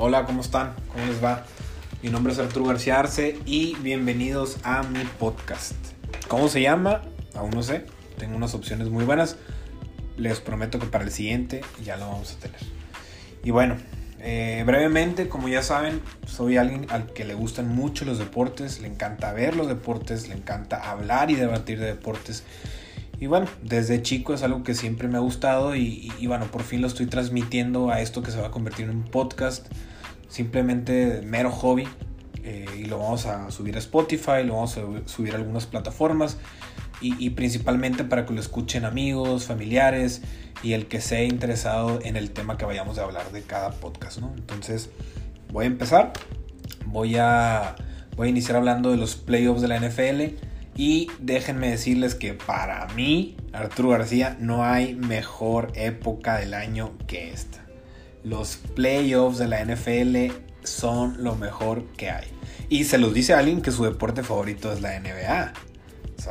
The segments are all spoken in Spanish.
Hola, ¿cómo están? ¿Cómo les va? Mi nombre es Arturo García Arce y bienvenidos a mi podcast. ¿Cómo se llama? Aún no sé. Tengo unas opciones muy buenas. Les prometo que para el siguiente ya lo vamos a tener. Y bueno, eh, brevemente, como ya saben, soy alguien al que le gustan mucho los deportes, le encanta ver los deportes, le encanta hablar y debatir de deportes. Y bueno, desde chico es algo que siempre me ha gustado y, bueno, por fin lo estoy transmitiendo a esto que se va a convertir en un podcast, simplemente mero hobby. Eh, y lo vamos a subir a Spotify, lo vamos a subir a algunas plataformas y, principalmente para que lo escuchen amigos, familiares y el que sea interesado en el tema que vayamos a hablar de cada podcast. Entonces, voy a empezar. Voy a, voy a iniciar hablando de los playoffs de la NFL y déjenme decirles que para mí, Arturo García, no hay mejor época del año que esta. Los playoffs de la NFL son lo mejor que hay. Y se los dice alguien que su deporte favorito es la NBA.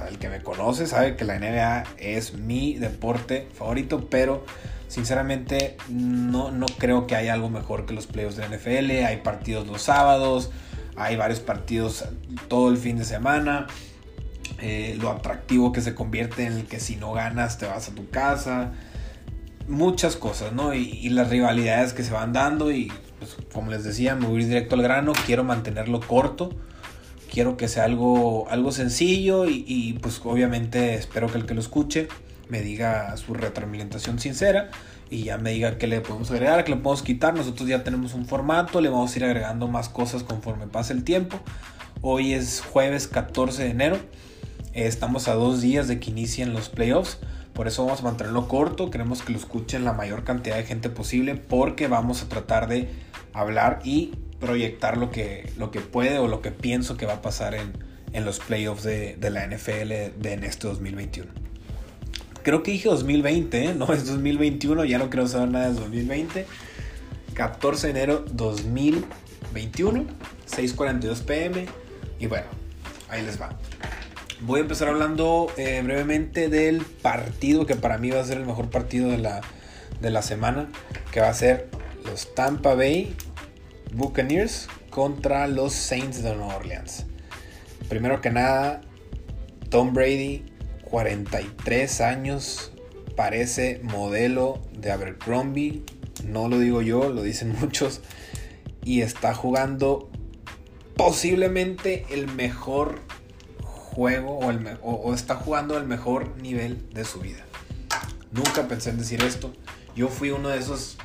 El que me conoce sabe que la NBA es mi deporte favorito, pero sinceramente no, no creo que haya algo mejor que los playoffs de la NFL. Hay partidos los sábados, hay varios partidos todo el fin de semana. Eh, lo atractivo que se convierte en el que si no ganas te vas a tu casa, muchas cosas, ¿no? Y, las rivalidades que se van dando y pues, como les decía, me voy directo al grano, quiero mantenerlo corto, quiero que sea algo, algo sencillo y, pues obviamente espero que el que lo escuche me diga su retroalimentación sincera y ya me diga qué le podemos agregar, qué le podemos quitar. Nosotros ya tenemos un formato, le vamos a ir agregando más cosas conforme pase el tiempo. Hoy es jueves 14 de enero. Estamos a dos días de que inicien los playoffs. Por eso vamos a mantenerlo corto. Queremos que lo escuchen la mayor cantidad de gente posible. Porque vamos a tratar de hablar y proyectar lo que, lo que puede o lo que pienso que va a pasar en, los playoffs de, la NFL de, en este 2021. Creo que dije 2020, ¿eh? no es 2021, ya no creo saber nada de 2020. 14 de enero 2021, 6:42 pm. Y bueno, ahí les va. Voy a empezar hablando eh, brevemente del partido que para mí va a ser el mejor partido de la, de la semana, que va a ser los Tampa Bay Buccaneers contra los Saints de Nueva Orleans. Primero que nada, Tom Brady, 43 años, parece modelo de Abercrombie, no lo digo yo, lo dicen muchos, y está jugando posiblemente el mejor juego o, está jugando al mejor nivel de su vida. Nunca pensé en decir esto. Yo fui uno de esos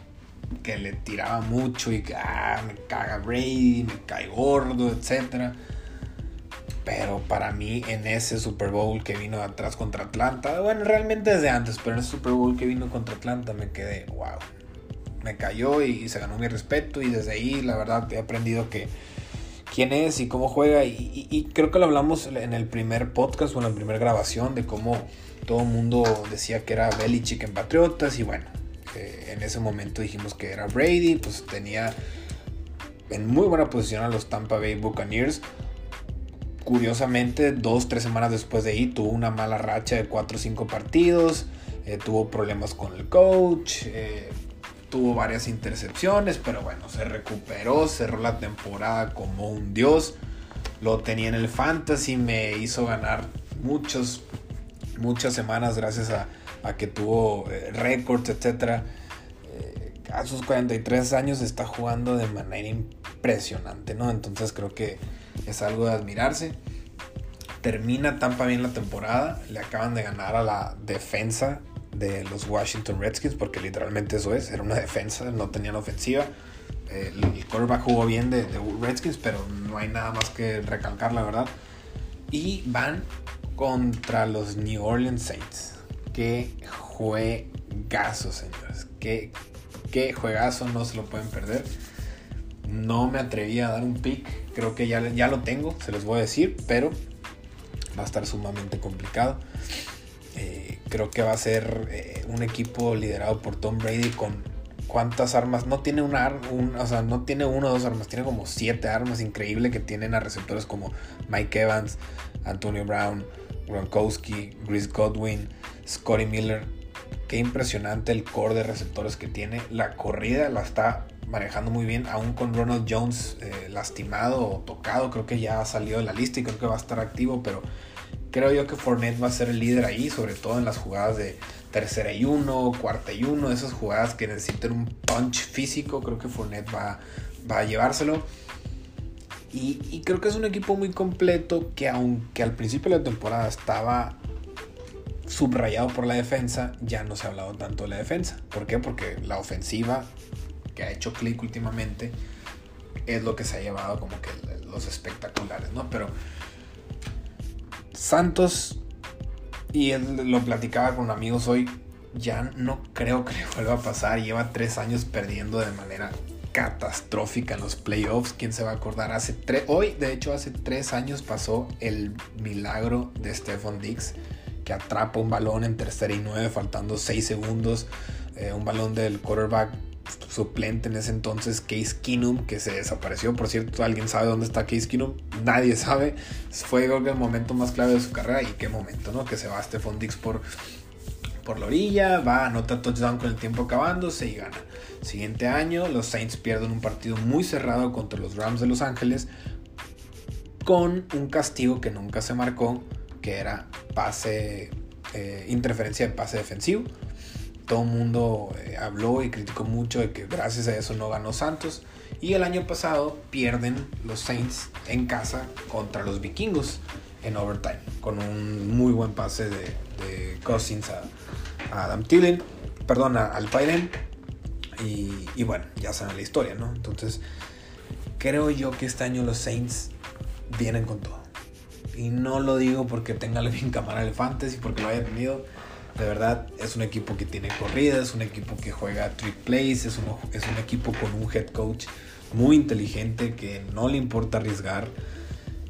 que le tiraba mucho y que ah, me caga Brady, me cae gordo, etc. Pero para mí en ese Super Bowl que vino atrás contra Atlanta, bueno, realmente desde antes, pero en ese Super Bowl que vino contra Atlanta me quedé, wow. Me cayó y se ganó mi respeto y desde ahí la verdad he aprendido que quién es y cómo juega. Y, creo que lo hablamos en el primer podcast o en la primera grabación de cómo todo el mundo decía que era Belichick en Patriotas. Y bueno, eh, en ese momento dijimos que era Brady, pues tenía en muy buena posición a los Tampa Bay Buccaneers. Curiosamente, dos, tres semanas después de ahí tuvo una mala racha de cuatro o cinco partidos. Eh, tuvo problemas con el coach. Eh, tuvo varias intercepciones, pero bueno, se recuperó, cerró la temporada como un dios. Lo tenía en el fantasy, me hizo ganar muchos, muchas semanas gracias a, que tuvo eh, récords, etc. Eh, a sus 43 años está jugando de manera impresionante, ¿no? Entonces creo que es algo de admirarse. Termina tan bien la temporada, le acaban de ganar a la defensa de los Washington Redskins, porque literalmente eso es, era una defensa, no tenían ofensiva. el, quarterback jugó bien de, Redskins, pero no hay nada más que recalcar, la verdad. Y van contra los New Orleans Saints. Qué juegazo, señores. Qué, qué juegazo, no se lo pueden perder. No me atreví a dar un pick, creo que ya, ya lo tengo, se los voy a decir, pero va a estar sumamente complicado. Creo que va a ser eh, un equipo liderado por Tom Brady con cuántas armas. No tiene una o sea, no tiene una o dos armas, tiene como siete armas increíble que tienen a receptores como Mike Evans, Antonio Brown, Gronkowski, Chris Godwin, Scotty Miller. Qué impresionante el core de receptores que tiene. La corrida la está manejando muy bien, aún con Ronald Jones eh, lastimado o tocado, creo que ya salió de la lista y creo que va a estar activo, pero creo yo que Fournette va a ser el líder ahí, sobre todo en las jugadas de tercera y uno, cuarta y uno, esas jugadas que necesitan un punch físico, creo que Fournette va, va a llevárselo. Y, y, creo que es un equipo muy completo que aunque al principio de la temporada estaba subrayado por la defensa, ya no se ha hablado tanto de la defensa. ¿Por qué? Porque la ofensiva que ha hecho clic últimamente es lo que se ha llevado como que los espectaculares, ¿no? Pero Santos, y él lo platicaba con amigos hoy, ya no creo que le vuelva a pasar. Lleva tres años perdiendo de manera catastrófica en los playoffs. ¿Quién se va a acordar? Hace hoy, de hecho, hace tres años pasó el milagro de Stephon Diggs, que atrapa un balón en tercera y nueve, faltando seis segundos. Eh, un balón del quarterback suplente en ese entonces, Case Keenum, que se desapareció. Por cierto, ¿alguien sabe dónde está Case Keenum? Nadie sabe. Fue creo que el momento más clave de su carrera. Y qué momento, ¿no? Que se va Stephon Diggs por, por la orilla, va, anota touchdown con el tiempo acabándose y gana. Siguiente año, los Saints pierden un partido muy cerrado contra los Rams de Los Ángeles con un castigo que nunca se marcó, que era pase, eh, interferencia de pase defensivo todo el mundo eh, habló y criticó mucho de que gracias a eso no ganó Santos. Y el año pasado pierden los Saints en casa contra los vikingos en overtime, con un muy buen pase de, Cousins a, Adam Thielen, perdón, a Alpairen. Y, bueno, ya saben la historia, ¿no? Entonces, creo yo que este año los Saints vienen con todo. Y no lo digo porque tenga bien cámara el fantasy, porque lo haya tenido de verdad, es un equipo que tiene corrida, es un equipo que juega trick plays, es un, es un equipo con un head coach muy inteligente que no le importa arriesgar.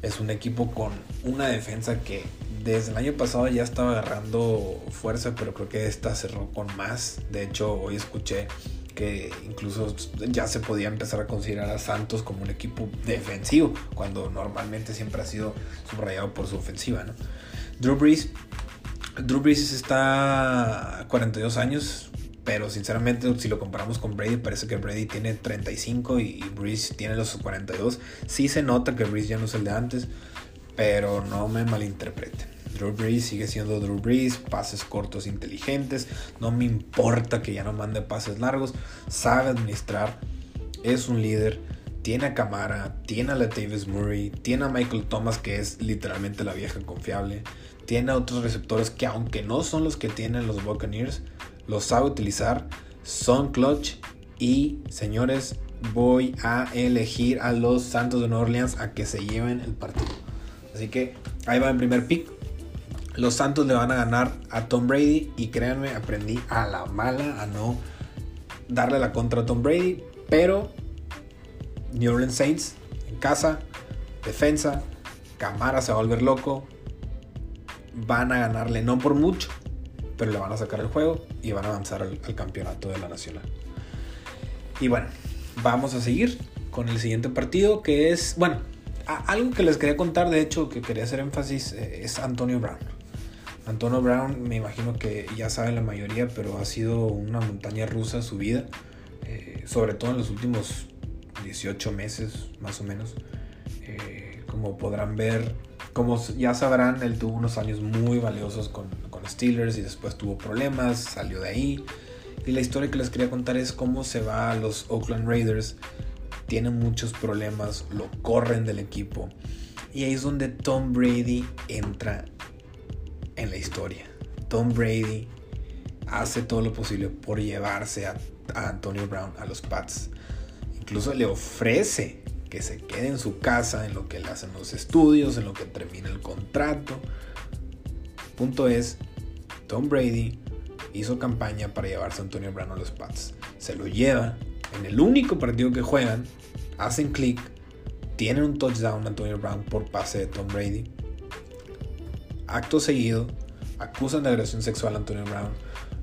Es un equipo con una defensa que desde el año pasado ya estaba agarrando fuerza, pero creo que esta cerró con más. De hecho, hoy escuché que incluso ya se podía empezar a considerar a Santos como un equipo defensivo, cuando normalmente siempre ha sido subrayado por su ofensiva. ¿no? Drew Brees Drew Brees está a 42 años, pero sinceramente si lo comparamos con Brady, parece que Brady tiene 35 y, Brees tiene los 42. Sí se nota que Brees ya no es el de antes, pero no me malinterpreten. Drew Brees sigue siendo Drew Brees, pases cortos inteligentes, no me importa que ya no mande pases largos, sabe administrar, es un líder, tiene a Camara, tiene a Latavius Murray, tiene a Michael Thomas que es literalmente la vieja confiable tiene otros receptores que aunque no son los que tienen los Buccaneers, los sabe utilizar, son clutch y señores, voy a elegir a los Santos de Nueva Orleans a que se lleven el partido. Así que ahí va el primer pick. Los Santos le van a ganar a Tom Brady y créanme, aprendí a la mala a no darle la contra a Tom Brady, pero New Orleans Saints en casa, defensa, Camara se va a volver loco, van a ganarle, no por mucho, pero le van a sacar el juego y van a avanzar al, campeonato de la nacional. Y bueno, vamos a seguir con el siguiente partido que es, bueno, algo que les quería contar, de hecho, que quería hacer énfasis, eh, es Antonio Brown. Antonio Brown, me imagino que ya saben la mayoría, pero ha sido una montaña rusa su vida, eh, sobre todo en los últimos 18 meses, más o menos. Eh, como podrán ver, como ya sabrán, él tuvo unos años muy valiosos con, con Steelers y después tuvo problemas, salió de ahí. Y la historia que les quería contar es cómo se va a los Oakland Raiders. Tiene muchos problemas, lo corren del equipo. Y ahí es donde Tom Brady entra en la historia. Tom Brady hace todo lo posible por llevarse a, a Antonio Brown a los Pats. Incluso le ofrece que se quede en su casa, en lo que le hacen los estudios, en lo que termina el contrato. Punto es, Tom Brady hizo campaña para llevarse a Antonio Brown a los Pats. Se lo lleva en el único partido que juegan, hacen clic, tienen un touchdown a Antonio Brown por pase de Tom Brady. Acto seguido, acusan de agresión sexual a Antonio Brown,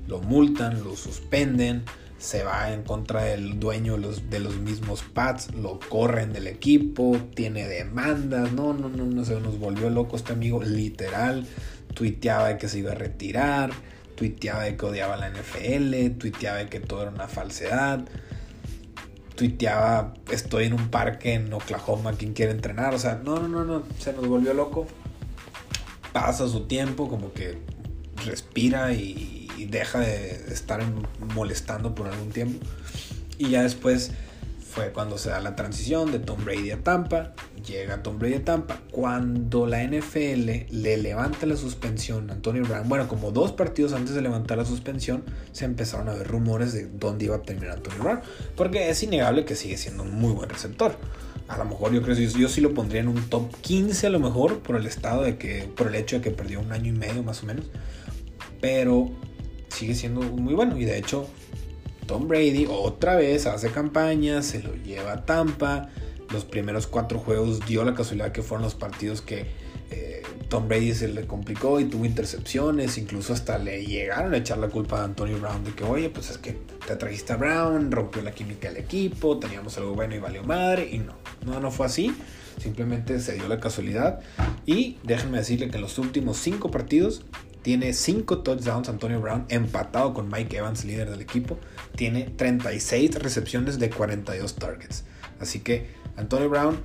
lo multan, lo suspenden, se va en contra del dueño de los mismos Pats, lo corren del equipo, tiene demandas, no, no, no, no, se nos volvió loco este amigo, literal, tuiteaba de que se iba a retirar, tuiteaba de que odiaba la NFL, tuiteaba de que todo era una falsedad, tuiteaba, estoy en un parque en Oklahoma, ¿quién quiere entrenar? O sea, no, no, no, no, se nos volvió loco. Pasa su tiempo, como que respira y, deja de estar molestando por algún tiempo. Y ya después fue cuando se da la transición de Tom Brady a Tampa. Llega Tom Brady a Tampa. Cuando la NFL le levanta la suspensión a Antonio Brown, bueno, como dos partidos antes de levantar la suspensión, se empezaron a ver rumores de dónde iba a terminar Antonio Brown. Porque es innegable que sigue siendo un muy buen receptor. A lo mejor yo creo que yo, sí lo pondría en un top 15 a lo mejor por el estado de que, por el hecho de que perdió un año y medio más o menos. Pero sigue siendo muy bueno y de hecho Tom Brady otra vez hace campaña, se lo lleva a Tampa. Los primeros cuatro juegos dio la casualidad que fueron los partidos que eh, Tom Brady se le complicó y tuvo intercepciones. Incluso hasta le llegaron a echar la culpa a Antonio Brown de que, oye, pues es que te trajiste a Brown, rompió la química del equipo, teníamos algo bueno y valió madre. Y no, no, no fue así. Simplemente se dio la casualidad. Y déjenme decirle que en los últimos cinco partidos tiene 5 touchdowns Antonio Brown, empatado con Mike Evans, líder del equipo. Tiene 36 recepciones de 42 targets. Así que Antonio Brown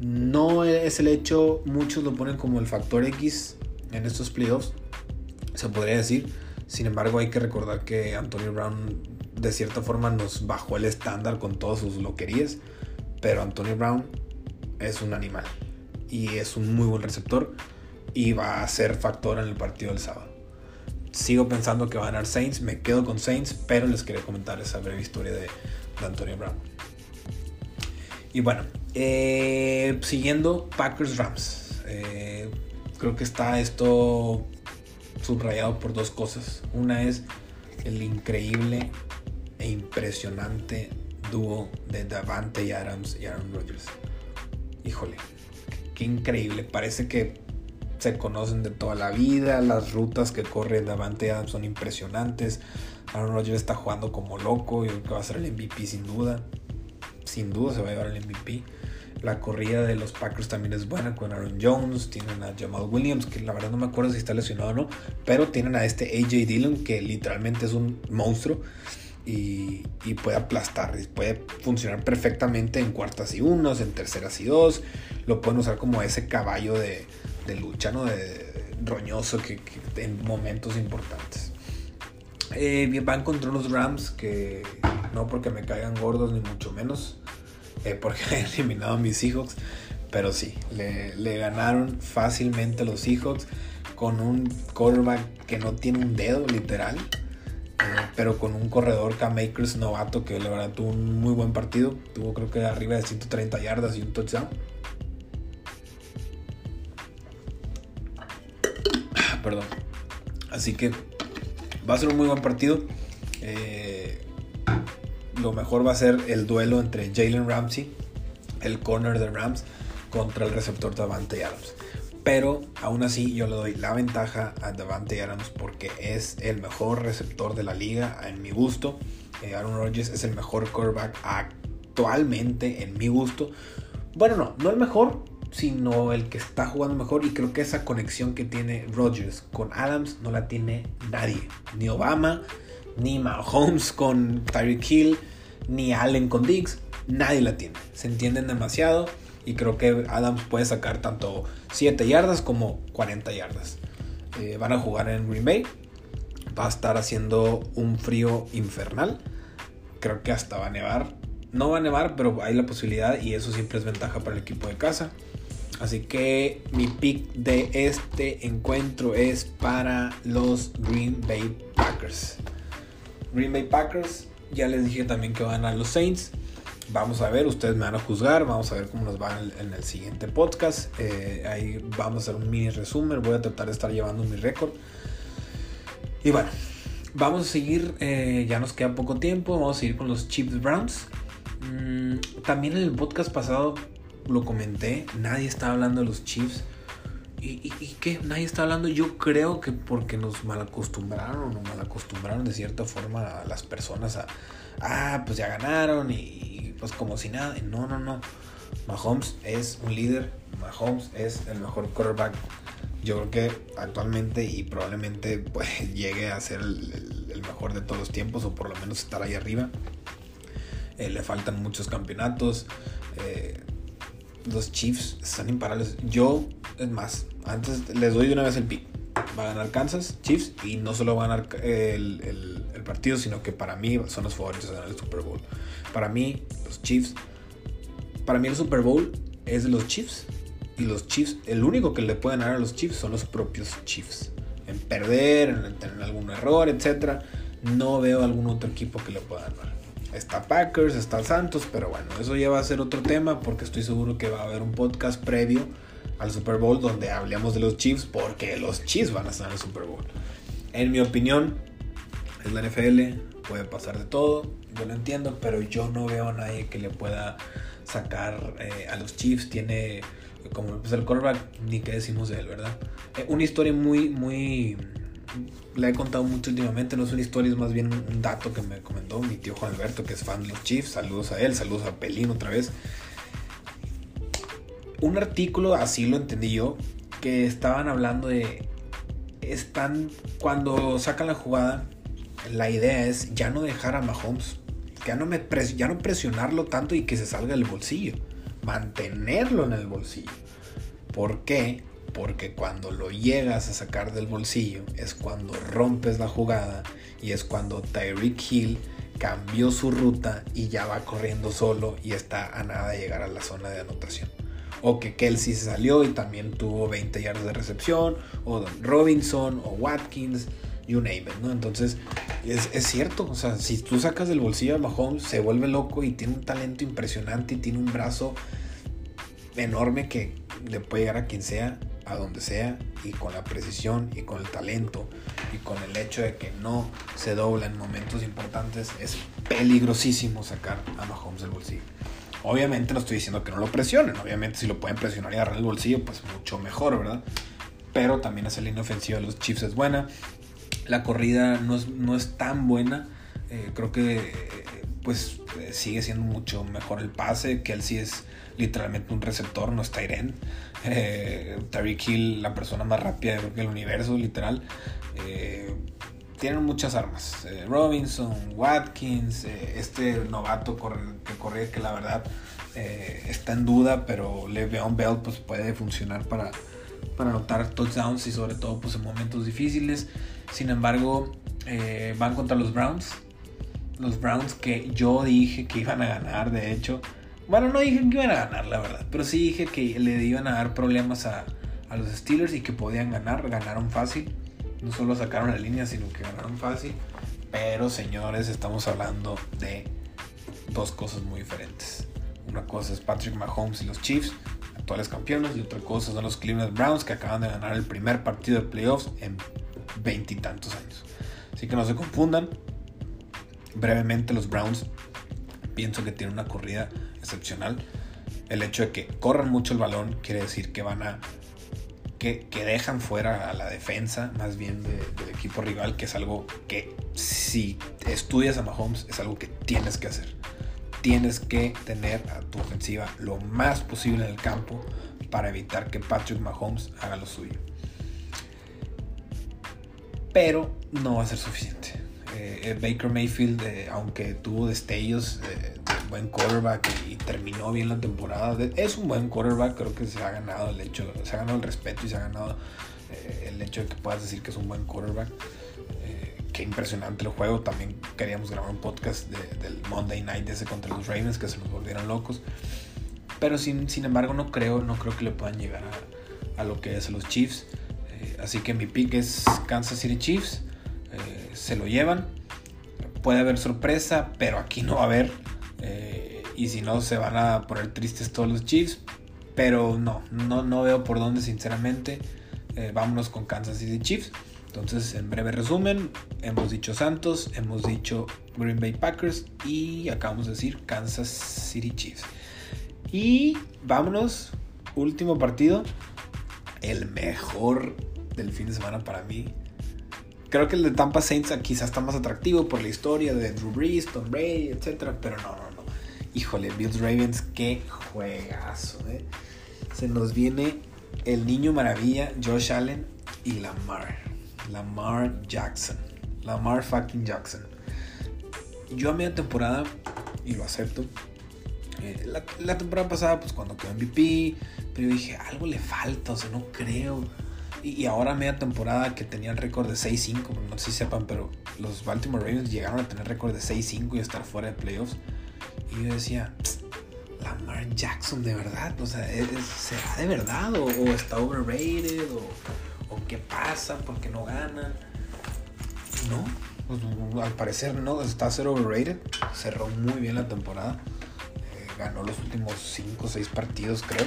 no es el hecho, muchos lo ponen como el factor X en estos playoffs, se podría decir. Sin embargo, hay que recordar que Antonio Brown de cierta forma nos bajó el estándar con todas sus loquerías. Pero Antonio Brown es un animal y es un muy buen receptor y va a ser factor en el partido del sábado. Sigo pensando que va a ganar Saints, me quedo con Saints, pero les quería comentar esa breve historia de, Antonio Brown. Y bueno, eh, siguiendo Packers Rams. Eh, creo que está esto subrayado por dos cosas. Una es el increíble e impresionante dúo de Davante Adams y Aaron Rodgers. Híjole, qué increíble. Parece que se conocen de toda la vida, las rutas que corre Davante Adams son impresionantes. Aaron Rodgers está jugando como loco, y creo que va a ser el MVP sin duda. Sin duda se va a llevar el MVP. La corrida de los Packers también es buena con Aaron Jones. Tienen a Jamal Williams, que la verdad no me acuerdo si está lesionado o no. Pero tienen a este AJ Dillon, que literalmente es un monstruo. Y, y, puede aplastar, puede funcionar perfectamente en cuartas y unos, en terceras y dos. Lo pueden usar como ese caballo de, de lucha, ¿no? De, roñoso que, en momentos importantes. Eh, van contra unos Rams que no porque me caigan gordos ni mucho menos, eh, porque han eliminado a mis Seahawks, pero sí, le, ganaron fácilmente los Seahawks con un quarterback que no tiene un dedo literal, eh, pero con un corredor K-Makers novato que la verdad tuvo un muy buen partido, tuvo creo que arriba de 130 yardas y un touchdown. Perdón. Así que va a ser un muy buen partido. Eh, lo mejor va a ser el duelo entre Jalen Ramsey, el corner de Rams, contra el receptor Davante Adams. Pero aún así yo le doy la ventaja a Davante Adams porque es el mejor receptor de la liga en mi gusto. Eh, Aaron Rodgers es el mejor quarterback actualmente en mi gusto. Bueno, no, no el mejor, sino el que está jugando mejor. Y creo que esa conexión que tiene Rodgers con Adams no la tiene nadie. Ni Obama, ni Mahomes con Tyreek Hill, ni Allen con Diggs. Nadie la tiene. Se entienden demasiado. Y creo que Adams puede sacar tanto 7 yardas como 40 yardas. Eh, van a jugar en Green Bay. Va a estar haciendo un frío infernal. Creo que hasta va a nevar. No va a nevar, pero hay la posibilidad y eso siempre es ventaja para el equipo de casa. Así que mi pick de este encuentro es para los Green Bay Packers. Green Bay Packers, ya les dije también que van a los Saints. Vamos a ver, ustedes me van a juzgar, vamos a ver cómo nos va en el, siguiente podcast. Eh, ahí vamos a hacer un mini resumen, voy a tratar de estar llevando mi récord. Y bueno, vamos a seguir, eh, ya nos queda poco tiempo, vamos a seguir con los Chiefs Browns. Mm, también en el podcast pasado lo comenté, nadie está hablando de los Chiefs. ¿Y, qué? Nadie está hablando. Yo creo que porque nos malacostumbraron o malacostumbraron de cierta forma a las personas a, ah, pues ya ganaron y, pues como si nada. No, no, no. Mahomes es un líder. Mahomes es el mejor quarterback. Yo creo que actualmente y probablemente pues, llegue a ser el, el mejor de todos los tiempos o por lo menos estar ahí arriba. eh, le faltan muchos campeonatos. Eh, los Chiefs están imparables. Yo, es más, antes les doy de una vez el pick. Va a ganar Kansas, Chiefs, y no solo va a ganar el, partido, sino que para mí son los favoritos a ganar el Super Bowl. Para mí, los Chiefs, para mí el Super Bowl es de los Chiefs. Y los Chiefs, el único que le pueden ganar a los Chiefs son los propios Chiefs. En perder, en tener algún error, etc. No veo algún otro equipo que le pueda ganar. Está Packers, está Santos, pero bueno, eso ya va a ser otro tema porque estoy seguro que va a haber un podcast previo al Super Bowl donde hablemos de los Chiefs porque los Chiefs van a estar en el Super Bowl. En mi opinión, es la NFL, puede pasar de todo, yo lo entiendo, pero yo no veo a nadie que le pueda sacar eh, a los Chiefs. Tiene, como el quarterback, ni qué decimos de él, ¿verdad? Eh, una historia muy, muy... La he contado mucho últimamente, no es una historia, es más bien un dato que me comentó mi tío Juan Alberto, que es fan de los Chiefs. Saludos a él, saludos a Pelín otra vez un artículo, así lo entendí yo, que estaban hablando de, están, cuando sacan la jugada, la idea es ya no dejar a Mahomes, ya no, me ya no presionarlo tanto y que se salga del bolsillo, mantenerlo en el bolsillo. ¿Por qué? Porque cuando lo llegas a sacar del bolsillo es cuando rompes la jugada y es cuando Tyreek Hill cambió su ruta y ya va corriendo solo y está a nada de llegar a la zona de anotación o que Kelsey se salió y también tuvo 20 yardas de recepción, o Don Robinson, o Watkins, you name it, ¿no? Entonces, es, cierto, o sea, si tú sacas del bolsillo a Mahomes, se vuelve loco y tiene un talento impresionante y tiene un brazo enorme que le puede llegar a quien sea, a donde sea, y con la precisión y con el talento y con el hecho de que no se dobla en momentos importantes, es peligrosísimo sacar a Mahomes del bolsillo. Obviamente no estoy diciendo que no lo presionen, obviamente si lo pueden presionar y agarrar el bolsillo, pues mucho mejor, ¿verdad? Pero también esa línea ofensiva de los Chiefs es buena. La corrida no es, tan buena. Eh, creo que pues sigue siendo mucho mejor el pase. que él sí es literalmente un receptor, no es Tyren. Eh, Hill, la persona más rápida del universo, literal. Eh, tienen muchas armas. Eh, Robinson, Watkins, eh, este novato que corre, que la verdad está en duda, pero Le'Veon Bell pues, puede funcionar para, para anotar touchdowns y sobre todo pues, en momentos difíciles. Sin embargo, van contra los Browns. Los Browns que yo dije que iban a ganar, de hecho. Bueno, no dije que iban a ganar, la verdad, pero sí dije que le iban a dar problemas a, a los Steelers y que podían ganar. Ganaron fácil no solo sacaron la línea, sino que ganaron fácil. Pero señores, estamos hablando de dos cosas muy diferentes. Una cosa es Patrick Mahomes y los Chiefs, actuales campeones, y otra cosa son los Cleveland Browns que acaban de ganar el primer partido de playoffs en veintitantos años. Así que no se confundan. Brevemente los Browns pienso que tienen una corrida excepcional. El hecho de que corran mucho el balón quiere decir que van a que, dejan fuera a la defensa, más bien del equipo rival, que es algo que si estudias a Mahomes es algo que tienes que hacer. Tienes que tener a tu ofensiva lo más posible en el campo para evitar que Patrick Mahomes haga lo suyo. Pero no va a ser suficiente. Eh, eh, Baker Mayfield, eh, aunque tuvo destellos de buen quarterback y, terminó bien la temporada. Es un buen quarterback, creo que se ha ganado el hecho, se ha ganado el respeto y se ha ganado eh, el hecho de que puedas decir que es un buen quarterback. Eh, qué impresionante el juego. También queríamos grabar un podcast del Monday Night ese contra los Ravens que se nos volvieron locos. Pero sin, sin embargo no creo, no creo que le puedan llegar a, lo que es los Chiefs. Eh, así que mi pick es Kansas City Chiefs. se lo llevan. Puede haber sorpresa, pero aquí no va a haber. Eh, y si no, se van a poner tristes todos los Chiefs. Pero no, no, no veo por dónde, sinceramente. Eh, vámonos con Kansas City Chiefs. Entonces, en breve resumen, hemos dicho Santos, hemos dicho Green Bay Packers y acabamos de decir Kansas City Chiefs. Y vámonos, último partido, el mejor del fin de semana para mí. Creo que el de Tampa Saints quizás está más atractivo por la historia de Drew Brees, Tom Brady, etc. Pero no, no, Híjole, Bills Ravens, qué juegazo, ¿eh? Se nos viene el niño maravilla, Josh Allen y Lamar. Lamar Jackson. Lamar fucking Jackson. Yo a media temporada y lo acepto. Eh, la, temporada pasada, pues cuando quedó MVP, pero yo dije, algo le falta, o sea, no creo. Y, ahora media temporada que tenía el récord de 6-5, no sé si sepan, pero los Baltimore Ravens llegaron a tener récord de 6-5 y estar fuera de playoffs. Y yo decía, Lamar Jackson de verdad, o sea, ¿será de verdad? ¿O, está overrated? ¿O, qué pasa? ¿Por qué no gana? No, pues, al parecer no, está ser overrated. Cerró muy bien la temporada. Eh, ganó los últimos 5 o 6 partidos, creo.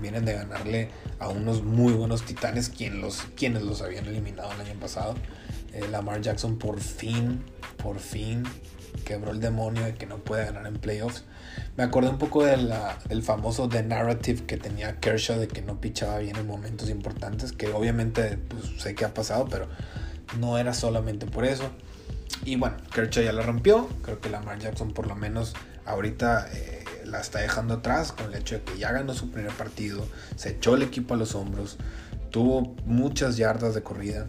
Vienen de ganarle a unos muy buenos titanes quienes los habían eliminado el año pasado. Eh, Lamar Jackson por fin, por fin quebró el demonio de que no puede ganar en playoffs. Me acordé un poco del famoso The Narrative que tenía Kershaw de que no pichaba bien en momentos importantes, que obviamente pues, sé que ha pasado, pero no era solamente por eso. Y bueno, Kershaw ya la rompió, creo que Lamar Jackson por lo menos ahorita eh, la está dejando atrás con el hecho de que ya ganó su primer partido, se echó el equipo a los hombros, tuvo muchas yardas de corrida,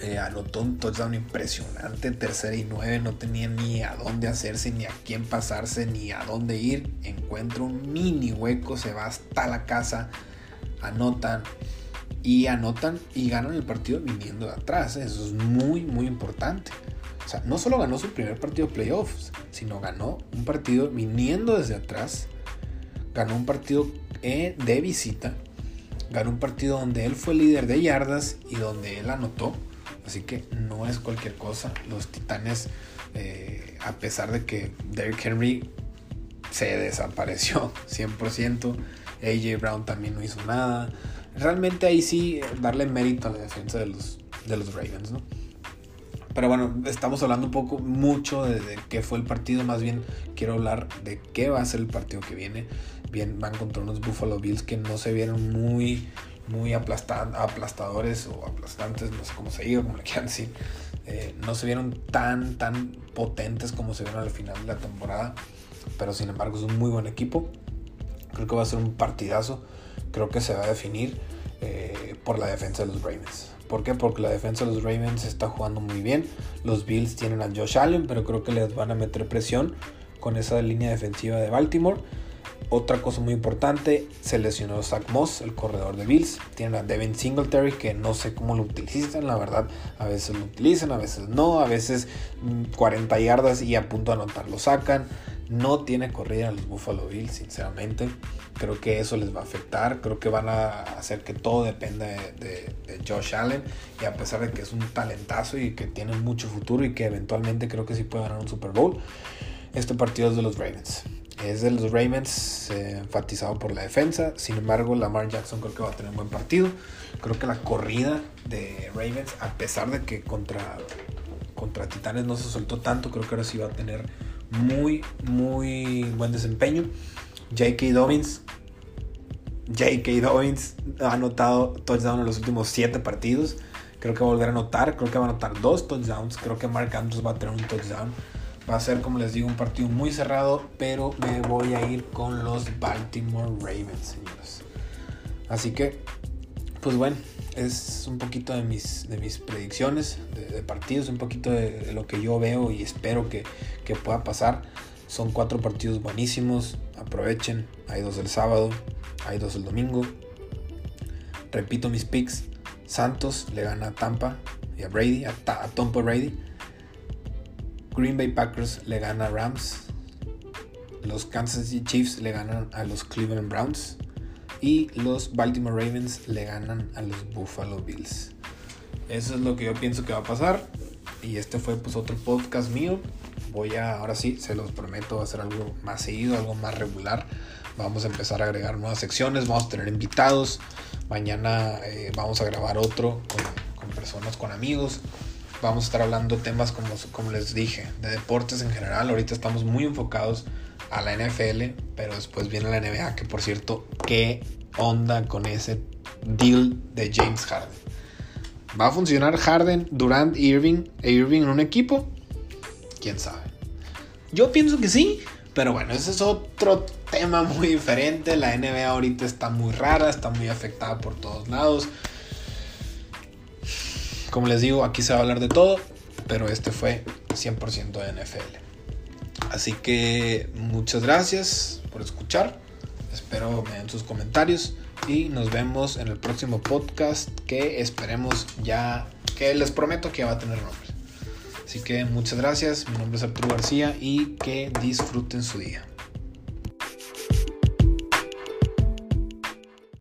eh, anotó un touchdown impresionante, tercera y nueve, no tenía ni a dónde hacerse, ni a quién pasarse, ni a dónde ir. Encuentra un mini hueco, se va hasta la casa, anotan y anotan y ganan el partido viniendo de atrás. Eso es muy, muy importante. O sea, no solo ganó su primer partido de playoffs, sino ganó un partido viniendo desde atrás, ganó un partido eh, de visita, ganó un partido donde él fue líder de yardas y donde él anotó Así que no es cualquier cosa. Los Titanes, eh, a pesar de que Derrick Henry se desapareció 100%, AJ Brown también no hizo nada. Realmente ahí sí darle mérito a la defensa de los, de los Ravens, ¿no? Pero bueno, estamos hablando un poco mucho de, de, qué fue el partido, más bien quiero hablar de qué va a ser el partido que viene. Bien, van contra unos Buffalo Bills que no se vieron muy muy aplastadores o aplastantes, no sé cómo se diga, como le quieran decir. Eh, no se vieron tan, tan potentes como se vieron al final de la temporada, pero sin embargo es un muy buen equipo. Creo que va a ser un partidazo. Creo que se va a definir eh, por la defensa de los Ravens. ¿Por qué? Porque la defensa de los Ravens está jugando muy bien. Los Bills tienen a Josh Allen, pero creo que les van a meter presión con esa línea defensiva de Baltimore. Otra cosa muy importante, se lesionó Zach Moss, el corredor de Bills. Tienen a Devin Singletary, que no sé cómo lo utilizan, la verdad. A veces lo utilizan, a veces no. A veces 40 mm, yardas y a punto de anotar lo sacan. No tiene corrida a los Buffalo Bills, sinceramente. Creo que eso les va a afectar. Creo que van a hacer que todo dependa de, de Josh Allen. Y a pesar de que es un talentazo y que tiene mucho futuro y que eventualmente creo que sí puede ganar un Super Bowl, este partido es de los Ravens es de los Ravens, eh, enfatizado por la defensa. Sin embargo, Lamar Jackson creo que va a tener un buen partido. Creo que la corrida de Ravens, a pesar de que contra, contra Titanes no se soltó tanto, creo que ahora sí va a tener muy, muy buen desempeño. J.K. Dobbins. J.K. Dobbins ha anotado touchdown en los últimos 7 partidos. Creo que va a volver a anotar. Creo que va a anotar dos touchdowns. Creo que Mark Andrews va a tener un touchdown. Va a ser, como les digo, un partido muy cerrado, pero me voy a ir con los Baltimore Ravens, señores. Así que, pues bueno, es un poquito de mis, de mis predicciones de, partidos, un poquito de, lo que yo veo y espero que, que pueda pasar. Son cuatro partidos buenísimos, aprovechen. Hay dos el sábado, hay dos el domingo. Repito mis picks. Santos le gana a Tampa y a Brady, a, a Tampa Brady. Green Bay Packers le gana a Rams. Los Kansas City Chiefs le ganan a los Cleveland Browns. Y los Baltimore Ravens le ganan a los Buffalo Bills. Eso es lo que yo pienso que va a pasar. Y este fue pues otro podcast mío. Voy a, ahora sí, se los prometo, hacer algo más seguido, algo más regular. Vamos a empezar a agregar nuevas secciones, vamos a tener invitados. Mañana eh, vamos a grabar otro con personas, con amigos vamos a estar hablando temas como, como les dije, de deportes en general. Ahorita estamos muy enfocados a la NFL, pero después viene la NBA, que por cierto, ¿qué onda con ese deal de James Harden? ¿Va a funcionar Harden, Durant, Irving e Irving en un equipo? ¿Quién sabe? Yo pienso que sí, pero bueno, ese es otro tema muy diferente. La NBA ahorita está muy rara, está muy afectada por todos lados. Como les digo, aquí se va a hablar de todo, pero este fue 100% de NFL. Así que muchas gracias por escuchar. Espero me den sus comentarios y nos vemos en el próximo podcast que esperemos ya, que les prometo que va a tener nombre. Así que muchas gracias, mi nombre es Arturo García y que disfruten su día.